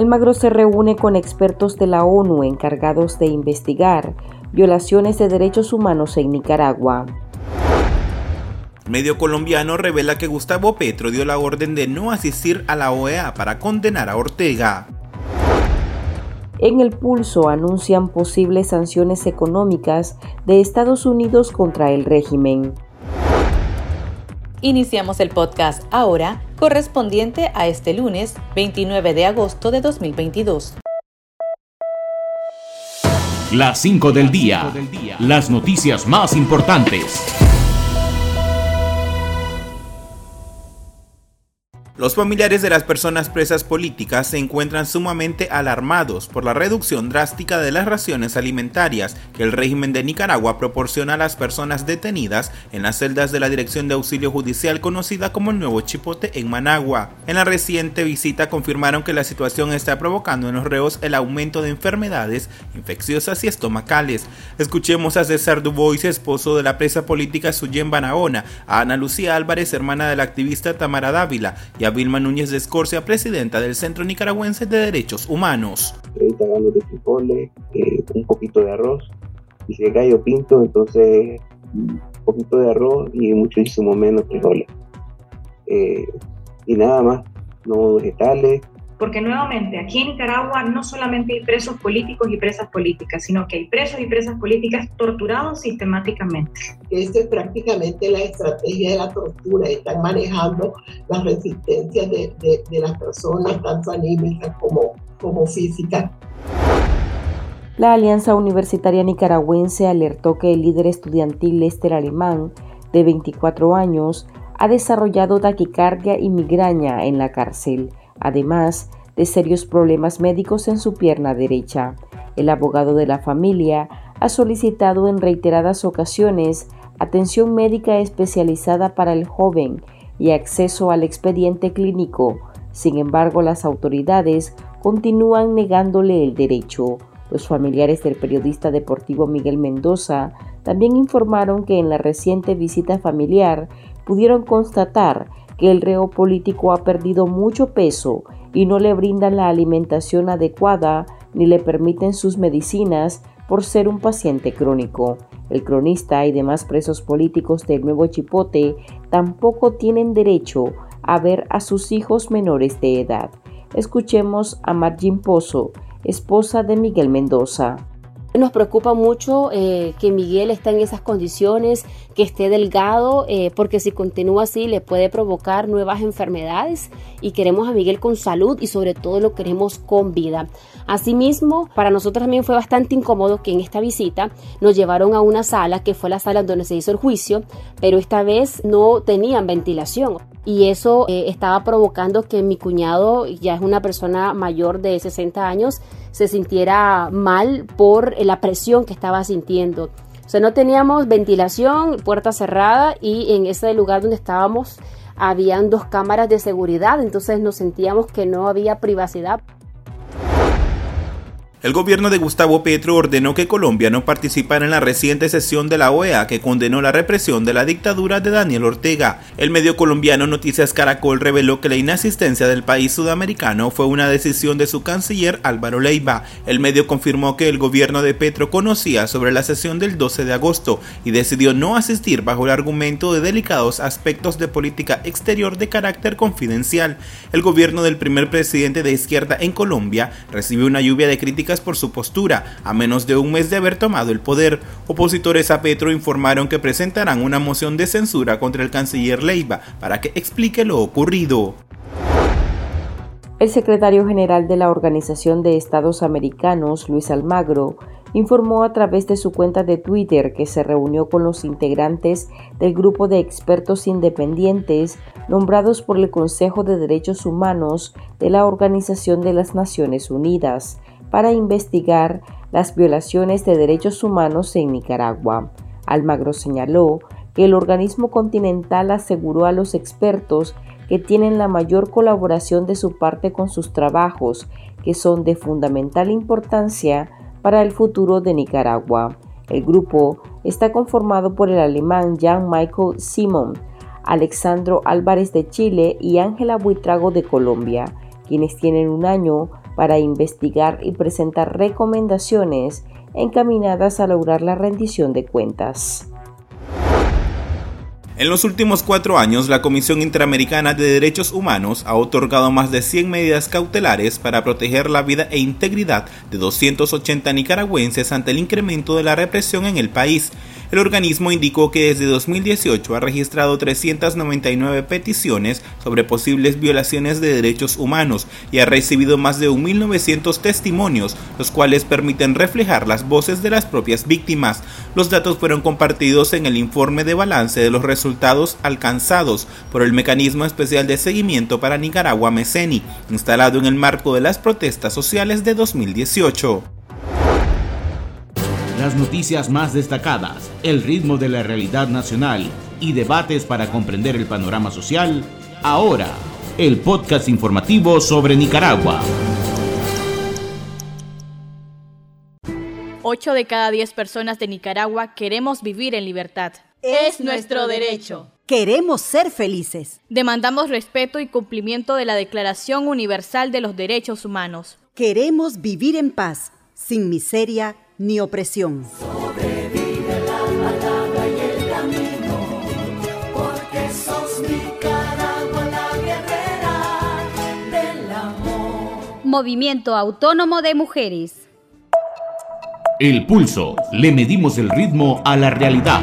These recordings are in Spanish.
Almagro se reúne con expertos de la ONU encargados de investigar violaciones de derechos humanos en Nicaragua. Medio colombiano revela que Gustavo Petro dio la orden de no asistir a la OEA para condenar a Ortega. En el pulso anuncian posibles sanciones económicas de Estados Unidos contra el régimen. Iniciamos el podcast ahora, correspondiente a este lunes 29 de agosto de 2022. Las 5 del día. Las noticias más importantes. Los familiares de las personas presas políticas se encuentran sumamente alarmados por la reducción drástica de las raciones alimentarias que el régimen de Nicaragua proporciona a las personas detenidas en las celdas de la Dirección de Auxilio Judicial conocida como el Nuevo Chipote en Managua. En la reciente visita confirmaron que la situación está provocando en los reos el aumento de enfermedades infecciosas y estomacales. Escuchemos a César Dubois, esposo de la presa política Suyen a Ana Lucía Álvarez, hermana del activista Tamara Dávila, y a Vilma Núñez de Escorcia, presidenta del Centro Nicaragüense de Derechos Humanos. 30 gramos de frijoles, eh, un poquito de arroz, y si es gallo pinto, entonces un poquito de arroz y muchísimo menos frijoles. Eh, y nada más, no vegetales, porque nuevamente aquí en Nicaragua no solamente hay presos políticos y presas políticas, sino que hay presos y presas políticas torturados sistemáticamente. Esta es prácticamente la estrategia de la tortura, están manejando las resistencias de, de, las personas, tanto anímicas como, como físicas. La Alianza Universitaria Nicaragüense alertó que el líder estudiantil Lester Alemán, de 24 años, ha desarrollado taquicardia y migraña en la cárcel además de serios problemas médicos en su pierna derecha. El abogado de la familia ha solicitado en reiteradas ocasiones atención médica especializada para el joven y acceso al expediente clínico. Sin embargo, las autoridades continúan negándole el derecho. Los familiares del periodista deportivo Miguel Mendoza también informaron que en la reciente visita familiar pudieron constatar que el reo político ha perdido mucho peso y no le brindan la alimentación adecuada ni le permiten sus medicinas por ser un paciente crónico. El cronista y demás presos políticos del Nuevo Chipote tampoco tienen derecho a ver a sus hijos menores de edad. Escuchemos a Margin Pozo, esposa de Miguel Mendoza. Nos preocupa mucho eh, que Miguel esté en esas condiciones, que esté delgado, eh, porque si continúa así le puede provocar nuevas enfermedades y queremos a Miguel con salud y sobre todo lo queremos con vida. Asimismo, para nosotros también fue bastante incómodo que en esta visita nos llevaron a una sala que fue la sala donde se hizo el juicio, pero esta vez no tenían ventilación y eso eh, estaba provocando que mi cuñado, ya es una persona mayor de 60 años, se sintiera mal por la presión que estaba sintiendo. O sea, no teníamos ventilación, puerta cerrada y en ese lugar donde estábamos habían dos cámaras de seguridad, entonces nos sentíamos que no había privacidad. El gobierno de Gustavo Petro ordenó que Colombia no participara en la reciente sesión de la OEA que condenó la represión de la dictadura de Daniel Ortega. El medio colombiano Noticias Caracol reveló que la inasistencia del país sudamericano fue una decisión de su canciller Álvaro Leiva. El medio confirmó que el gobierno de Petro conocía sobre la sesión del 12 de agosto y decidió no asistir bajo el argumento de delicados aspectos de política exterior de carácter confidencial. El gobierno del primer presidente de izquierda en Colombia recibió una lluvia de críticas por su postura, a menos de un mes de haber tomado el poder. Opositores a Petro informaron que presentarán una moción de censura contra el canciller Leiva para que explique lo ocurrido. El secretario general de la Organización de Estados Americanos, Luis Almagro, informó a través de su cuenta de Twitter que se reunió con los integrantes del grupo de expertos independientes nombrados por el Consejo de Derechos Humanos de la Organización de las Naciones Unidas para investigar las violaciones de derechos humanos en Nicaragua. Almagro señaló que el organismo continental aseguró a los expertos que tienen la mayor colaboración de su parte con sus trabajos, que son de fundamental importancia para el futuro de Nicaragua. El grupo está conformado por el alemán Jean-Michael Simon, Alexandro Álvarez de Chile y Ángela Buitrago de Colombia, quienes tienen un año para investigar y presentar recomendaciones encaminadas a lograr la rendición de cuentas. En los últimos cuatro años, la Comisión Interamericana de Derechos Humanos ha otorgado más de 100 medidas cautelares para proteger la vida e integridad de 280 nicaragüenses ante el incremento de la represión en el país. El organismo indicó que desde 2018 ha registrado 399 peticiones sobre posibles violaciones de derechos humanos y ha recibido más de 1.900 testimonios, los cuales permiten reflejar las voces de las propias víctimas. Los datos fueron compartidos en el informe de balance de los resultados alcanzados por el Mecanismo Especial de Seguimiento para Nicaragua MECENI, instalado en el marco de las protestas sociales de 2018 las noticias más destacadas, el ritmo de la realidad nacional y debates para comprender el panorama social, ahora, el podcast informativo sobre Nicaragua. 8 de cada 10 personas de Nicaragua queremos vivir en libertad. Es nuestro derecho. Queremos ser felices. Demandamos respeto y cumplimiento de la Declaración Universal de los Derechos Humanos. Queremos vivir en paz, sin miseria ni opresión. Sobrevive la palabra y el camino, porque sos Nicaragua la guerrera del amor. Movimiento Autónomo de Mujeres. El pulso. Le medimos el ritmo a la realidad.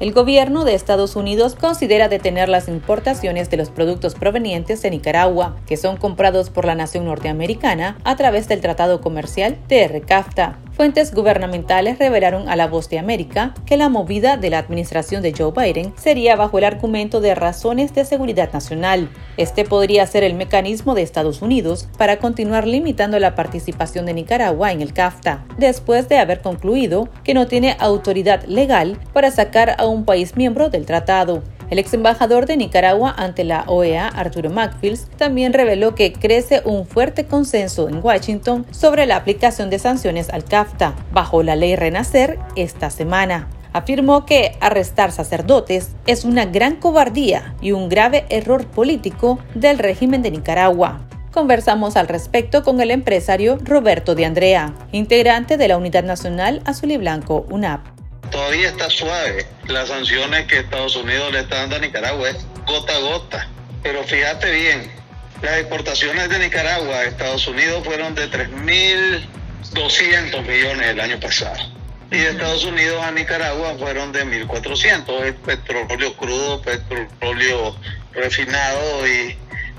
El gobierno de Estados Unidos considera detener las importaciones de los productos provenientes de Nicaragua, que son comprados por la nación norteamericana a través del Tratado Comercial TR-CAFTA. Fuentes gubernamentales revelaron a La Voz de América que la movida de la administración de Joe Biden sería bajo el argumento de razones de seguridad nacional. Este podría ser el mecanismo de Estados Unidos para continuar limitando la participación de Nicaragua en el CAFTA, después de haber concluido que no tiene autoridad legal para sacar a un país miembro del tratado. El ex embajador de Nicaragua ante la OEA, Arturo Macfields, también reveló que crece un fuerte consenso en Washington sobre la aplicación de sanciones al CAFTA, bajo la ley Renacer, esta semana. Afirmó que arrestar sacerdotes es una gran cobardía y un grave error político del régimen de Nicaragua. Conversamos al respecto con el empresario Roberto de Andrea, integrante de la Unidad Nacional Azul y Blanco, UNAP todavía está suave. Las sanciones que Estados Unidos le está dando a Nicaragua es gota a gota. Pero fíjate bien, las exportaciones de Nicaragua a Estados Unidos fueron de 3.200 millones el año pasado. Y de Estados Unidos a Nicaragua fueron de 1.400. petróleo crudo, petróleo refinado y,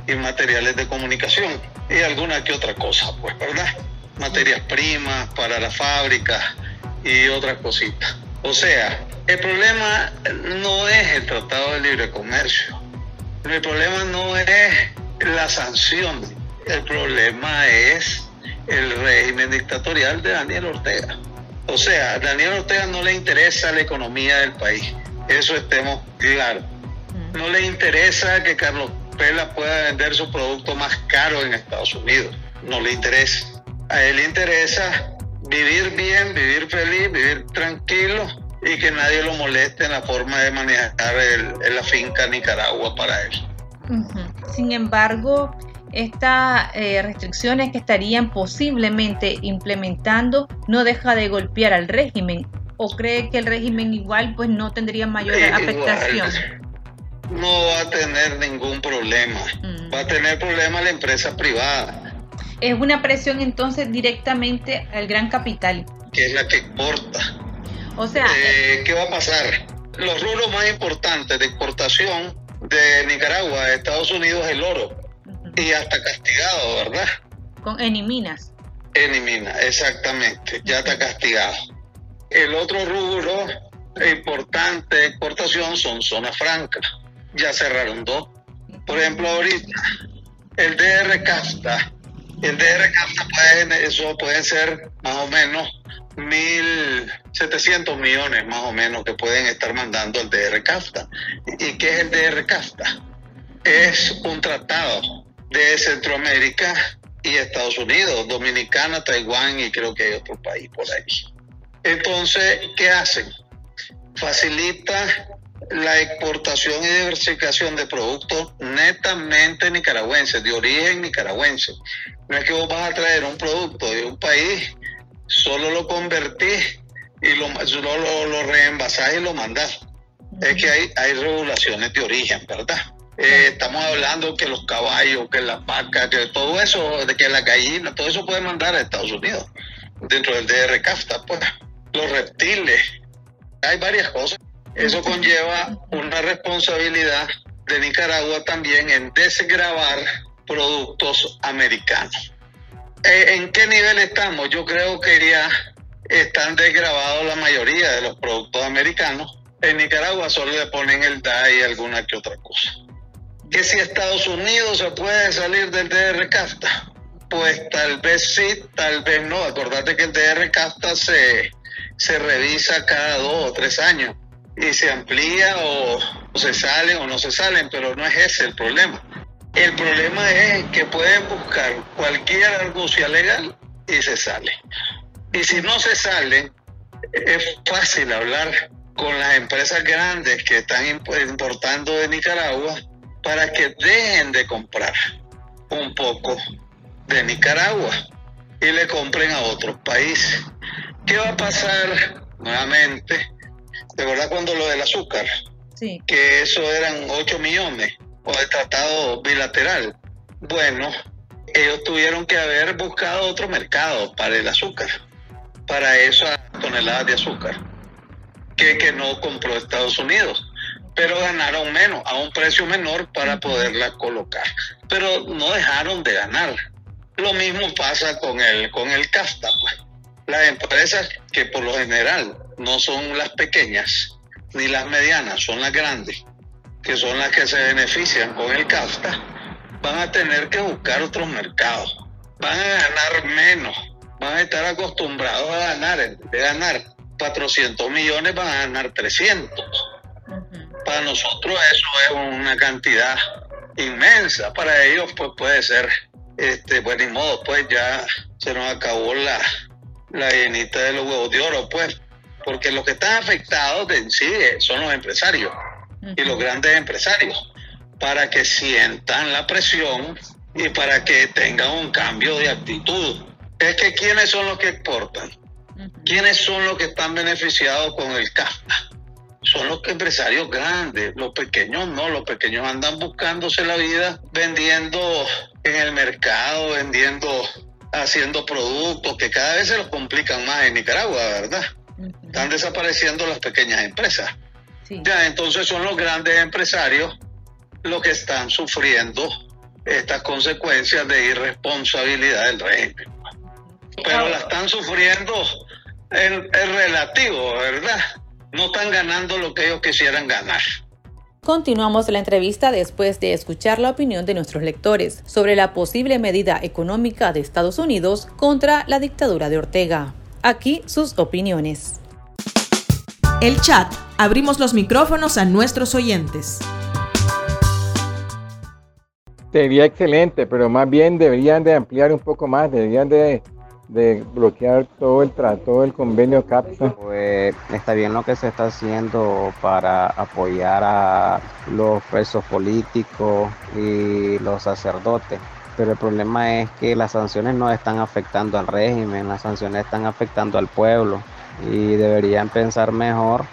y materiales de comunicación. Y alguna que otra cosa, pues, ¿verdad? Materias primas para la fábrica y otras cositas. O sea, el problema no es el Tratado de Libre Comercio, el problema no es la sanción, el problema es el régimen dictatorial de Daniel Ortega. O sea, a Daniel Ortega no le interesa la economía del país, eso estemos claros. No le interesa que Carlos Pela pueda vender su producto más caro en Estados Unidos, no le interesa. A él le interesa vivir bien, vivir feliz, vivir tranquilo y que nadie lo moleste en la forma de manejar el, la finca Nicaragua para él. Sin embargo, estas eh, restricciones que estarían posiblemente implementando no deja de golpear al régimen o cree que el régimen igual pues no tendría mayor afectación. no va a tener ningún problema. Mm. Va a tener problema la empresa privada es una presión entonces directamente al gran capital. Que es la que exporta. O sea... Eh, ¿Qué va a pasar? Los rubros más importantes de exportación de Nicaragua a Estados Unidos es el oro. Y hasta castigado, ¿verdad? Con eniminas. Enimina, exactamente, ya está castigado. El otro rubro importante de exportación son zonas francas. Ya cerraron dos. Por ejemplo, ahorita el DR Casta, el DR Casta puede, eso pueden ser más o menos 1.700 millones más o menos que pueden estar mandando el DR CAFTA. ¿Y qué es el DR CAFTA? Es un tratado de Centroamérica y Estados Unidos, Dominicana, Taiwán y creo que hay otro país por ahí. Entonces, ¿qué hacen? Facilita la exportación y diversificación de productos netamente nicaragüenses, de origen nicaragüense. No es que vos vas a traer un producto de un país solo lo convertís y lo, lo, lo reenvasás y lo mandás. Es que hay, hay regulaciones de origen, ¿verdad? Eh, estamos hablando que los caballos, que las vacas, que todo eso, de que la gallina, todo eso puede mandar a Estados Unidos, dentro del DR CAFTA, pues. Los reptiles, hay varias cosas. Eso conlleva una responsabilidad de Nicaragua también en desgravar productos americanos. Eh, ¿En qué nivel estamos? Yo creo que ya están desgrabados la mayoría de los productos americanos. En Nicaragua solo le ponen el DA y alguna que otra cosa. Que si Estados Unidos se puede salir del DR CAFTA, pues tal vez sí, tal vez no. Acordate que el DR CAFTA se, se revisa cada dos o tres años y se amplía o, o se salen o no se salen, pero no es ese el problema. El problema es que pueden buscar cualquier argucia legal y se sale. Y si no se sale, es fácil hablar con las empresas grandes que están importando de Nicaragua para que dejen de comprar un poco de Nicaragua y le compren a otros países. ¿Qué va a pasar nuevamente? ¿De verdad cuando lo del azúcar? Sí. Que eso eran 8 millones o de tratado bilateral. Bueno, ellos tuvieron que haber buscado otro mercado para el azúcar, para esas toneladas de azúcar, que, no compró Estados Unidos. Pero ganaron menos, a un precio menor para poderla colocar. Pero no dejaron de ganar. Lo mismo pasa con el, con el CAFTA. Pues. Las empresas que por lo general no son las pequeñas ni las medianas, son las grandes, que son las que se benefician con el CAFTA, van a tener que buscar otros mercados. Van a ganar menos, van a estar acostumbrados a ganar, de ganar 400 millones, van a ganar 300. Para nosotros eso es una cantidad inmensa, para ellos pues puede ser, este, pues ni modo, pues ya se nos acabó la, la llenita de los huevos de oro, pues, porque los que están afectados de en sí son los empresarios y los grandes empresarios para que sientan la presión y para que tengan un cambio de actitud. Es que ¿quiénes son los que exportan? ¿Quiénes son los que están beneficiados con el CAFTA? Son los empresarios grandes, los pequeños no, los pequeños andan buscándose la vida vendiendo en el mercado, vendiendo, haciendo productos que cada vez se los complican más en Nicaragua, ¿verdad? Están desapareciendo las pequeñas empresas. Ya, entonces son los grandes empresarios los que están sufriendo estas consecuencias de irresponsabilidad del régimen. Pero la están sufriendo en, en relativo, ¿verdad? No están ganando lo que ellos quisieran ganar. Continuamos la entrevista después de escuchar la opinión de nuestros lectores sobre la posible medida económica de Estados Unidos contra la dictadura de Ortega. Aquí sus opiniones. El chat. Abrimos los micrófonos a nuestros oyentes. Sería excelente, pero más bien deberían de ampliar un poco más, deberían de, de bloquear todo el trato del convenio CAPSA. Pues está bien lo que se está haciendo para apoyar a los presos políticos y los sacerdotes, pero el problema es que las sanciones no están afectando al régimen, las sanciones están afectando al pueblo y deberían pensar mejor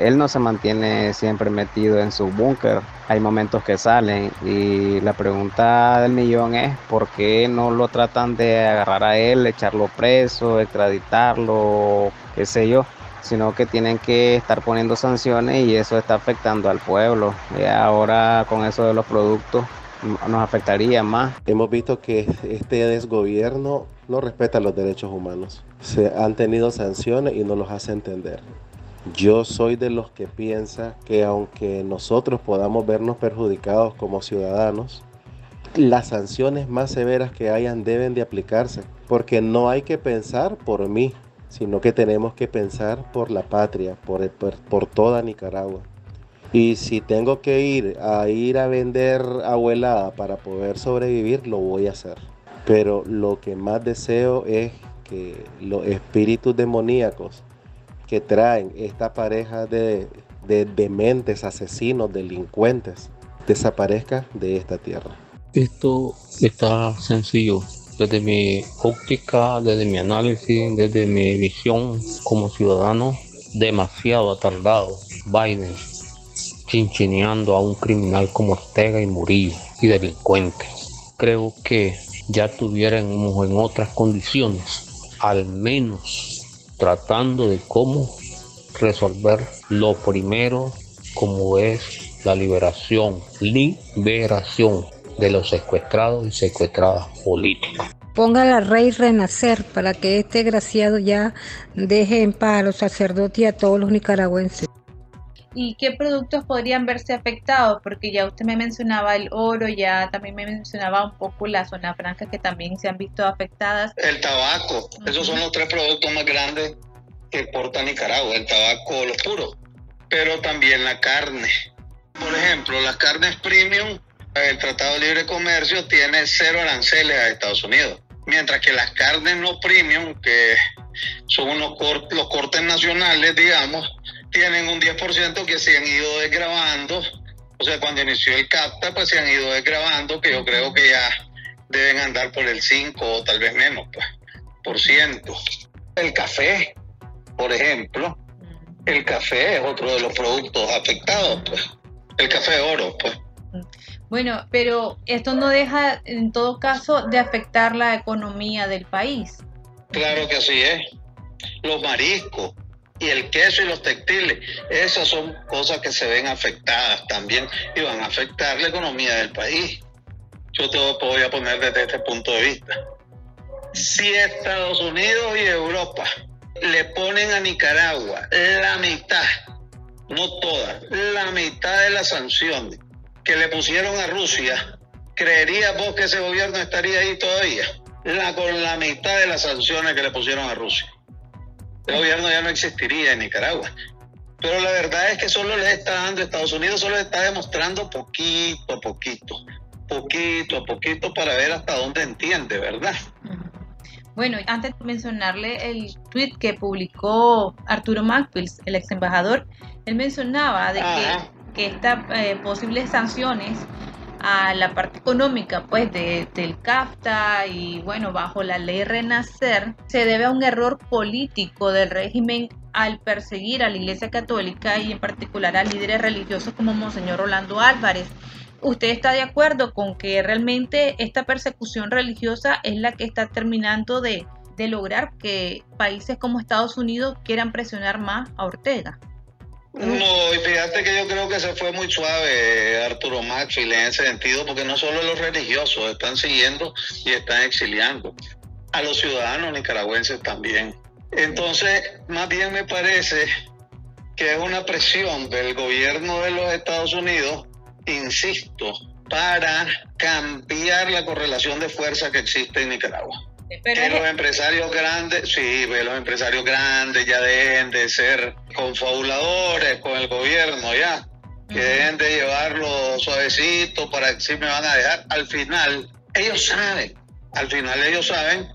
él no se mantiene siempre metido en su búnker. Hay momentos que salen y la pregunta del millón es por qué no lo tratan de agarrar a él, echarlo preso, extraditarlo, qué sé yo, sino que tienen que estar poniendo sanciones y eso está afectando al pueblo. Y ahora con eso de los productos nos afectaría más. Hemos visto que este desgobierno no respeta los derechos humanos. Se han tenido sanciones y no los hace entender. Yo soy de los que piensa que aunque nosotros podamos vernos perjudicados como ciudadanos, las sanciones más severas que hayan deben de aplicarse, porque no hay que pensar por mí, sino que tenemos que pensar por la patria, por, por, por toda Nicaragua. Y si tengo que ir a ir a vender abuelada para poder sobrevivir, lo voy a hacer. Pero lo que más deseo es que los espíritus demoníacos que traen esta pareja de, de dementes, asesinos, delincuentes, desaparezca de esta tierra. Esto está sencillo. Desde mi óptica, desde mi análisis, desde mi visión como ciudadano, demasiado atardado. Biden chinchineando a un criminal como Ortega y Murillo y delincuentes. Creo que ya tuviéramos en otras condiciones, al menos tratando de cómo resolver lo primero como es la liberación, liberación de los secuestrados y secuestradas políticos. Ponga la rey renacer para que este graciado ya deje en paz a los sacerdotes y a todos los nicaragüenses. ¿Y qué productos podrían verse afectados? Porque ya usted me mencionaba el oro, ya también me mencionaba un poco la zona franca que también se han visto afectadas. El tabaco, esos son los tres productos más grandes que exporta Nicaragua, el tabaco, los puros, pero también la carne. Por ejemplo, las carnes premium, el Tratado de Libre Comercio tiene cero aranceles a Estados Unidos, mientras que las carnes no premium, que son unos cort los cortes nacionales, digamos, tienen un 10% que se han ido desgrabando. O sea, cuando inició el CAPTA, pues se han ido desgrabando, que yo creo que ya deben andar por el 5 o tal vez menos, pues, por ciento. El café, por ejemplo, el café es otro de los productos afectados, pues. El café oro, pues. Bueno, pero esto no deja, en todo caso, de afectar la economía del país. Claro que así es. Los mariscos, y el queso y los textiles, esas son cosas que se ven afectadas también y van a afectar la economía del país. Yo te voy a poner desde este punto de vista. Si Estados Unidos y Europa le ponen a Nicaragua la mitad, no toda, la mitad de las sanciones que le pusieron a Rusia, ¿creerías vos que ese gobierno estaría ahí todavía? La, con la mitad de las sanciones que le pusieron a Rusia el gobierno ya no existiría en Nicaragua. Pero la verdad es que solo les está dando, Estados Unidos solo les está demostrando poquito a poquito, poquito a poquito para ver hasta dónde entiende, ¿verdad? Bueno, antes de mencionarle el tweet que publicó Arturo Macpils, el ex embajador, él mencionaba de que, que estas eh, posibles sanciones a la parte económica pues de, del CAFTA y bueno bajo la ley Renacer se debe a un error político del régimen al perseguir a la Iglesia Católica y en particular a líderes religiosos como Monseñor Rolando Álvarez. ¿Usted está de acuerdo con que realmente esta persecución religiosa es la que está terminando de, de lograr que países como Estados Unidos quieran presionar más a Ortega? No, y fíjate que yo creo que se fue muy suave Arturo Maxfield en ese sentido, porque no solo los religiosos están siguiendo y están exiliando, a los ciudadanos nicaragüenses también. Entonces, más bien me parece que es una presión del gobierno de los Estados Unidos, insisto, para cambiar la correlación de fuerza que existe en Nicaragua. Que los empresarios grandes, sí, los empresarios grandes ya dejen de ser confabuladores con el gobierno, ya. Que dejen de llevarlo suavecito para decir me van a dejar. Al final, ellos saben, al final ellos saben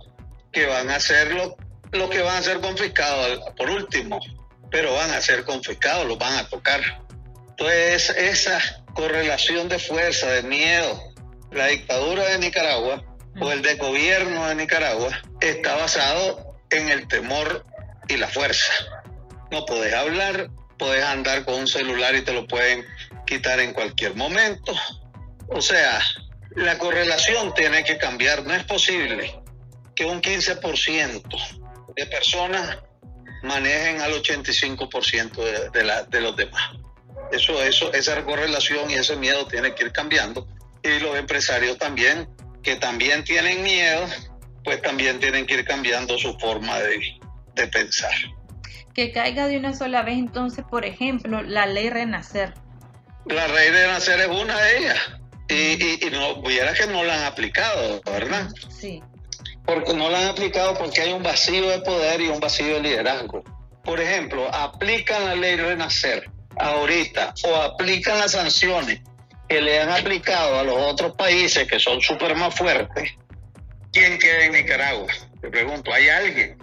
que van a lo, lo que van a ser confiscados por último, pero van a ser confiscados, los van a tocar. Entonces, esa correlación de fuerza, de miedo, la dictadura de Nicaragua o el de gobierno de Nicaragua está basado en el temor y la fuerza. No puedes hablar, puedes andar con un celular y te lo pueden quitar en cualquier momento. O sea, la correlación tiene que cambiar. No es posible que un 15% de personas manejen al 85% de, de, de los demás. Eso, eso, esa correlación y ese miedo tiene que ir cambiando Y los empresarios también, que también tienen miedo, pues también tienen que ir cambiando su forma de, de pensar. Que caiga de una sola vez entonces, por ejemplo, la ley Renacer. La ley Renacer es una de ellas. Y, y, no, hubiera que no la han aplicado, ¿verdad? Sí. Porque no la han aplicado porque hay un vacío de poder y un vacío de liderazgo. Por ejemplo, aplican la ley Renacer ahorita o aplican las sanciones que le han aplicado a los otros países que son súper más fuertes. ¿Quién queda en Nicaragua? Te pregunto, ¿hay alguien?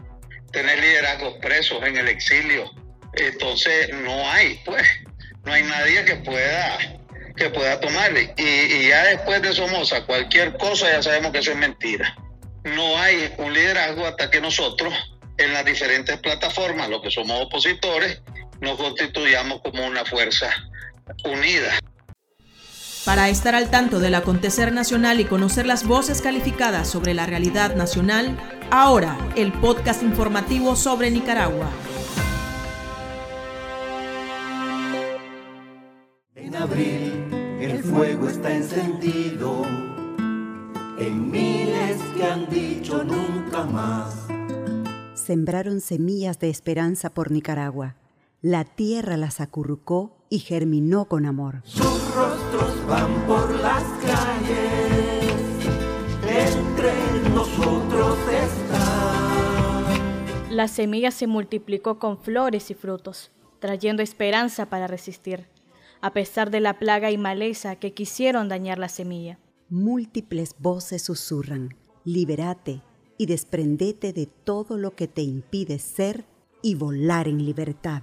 Tener liderazgos presos en el exilio. Entonces no hay, pues, no hay nadie que pueda que pueda tomarle. Y, y ya después de Somoza, cualquier cosa ya sabemos que eso es mentira. No hay un liderazgo hasta que nosotros, en las diferentes plataformas, los que somos opositores, nos constituyamos como una fuerza unida. Para estar al tanto del acontecer nacional y conocer las voces calificadas sobre la realidad nacional, ahora el podcast informativo sobre Nicaragua. En abril el fuego está encendido en miles que han dicho nunca más. Sembraron semillas de esperanza por Nicaragua. La tierra las acurrucó y germinó con amor. Sus rostros van por las calles, entre nosotros están. La semilla se multiplicó con flores y frutos, trayendo esperanza para resistir, a pesar de la plaga y maleza que quisieron dañar la semilla. Múltiples voces susurran, liberate y desprendete de todo lo que te impide ser y volar en libertad.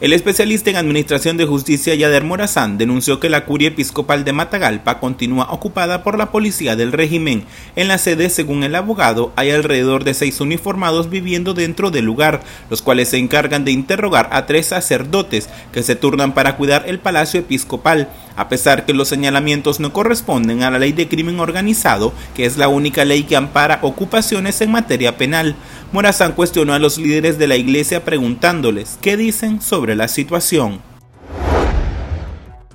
El especialista en Administración de Justicia Yader Morazán denunció que la curia episcopal de Matagalpa continúa ocupada por la policía del régimen. En la sede, según el abogado, hay alrededor de seis uniformados viviendo dentro del lugar, los cuales se encargan de interrogar a tres sacerdotes que se turnan para cuidar el palacio episcopal, a pesar que los señalamientos no corresponden a la ley de crimen organizado, que es la única ley que ampara ocupaciones en materia penal. Morazán cuestionó a los líderes de la iglesia preguntándoles qué dicen sobre la situación.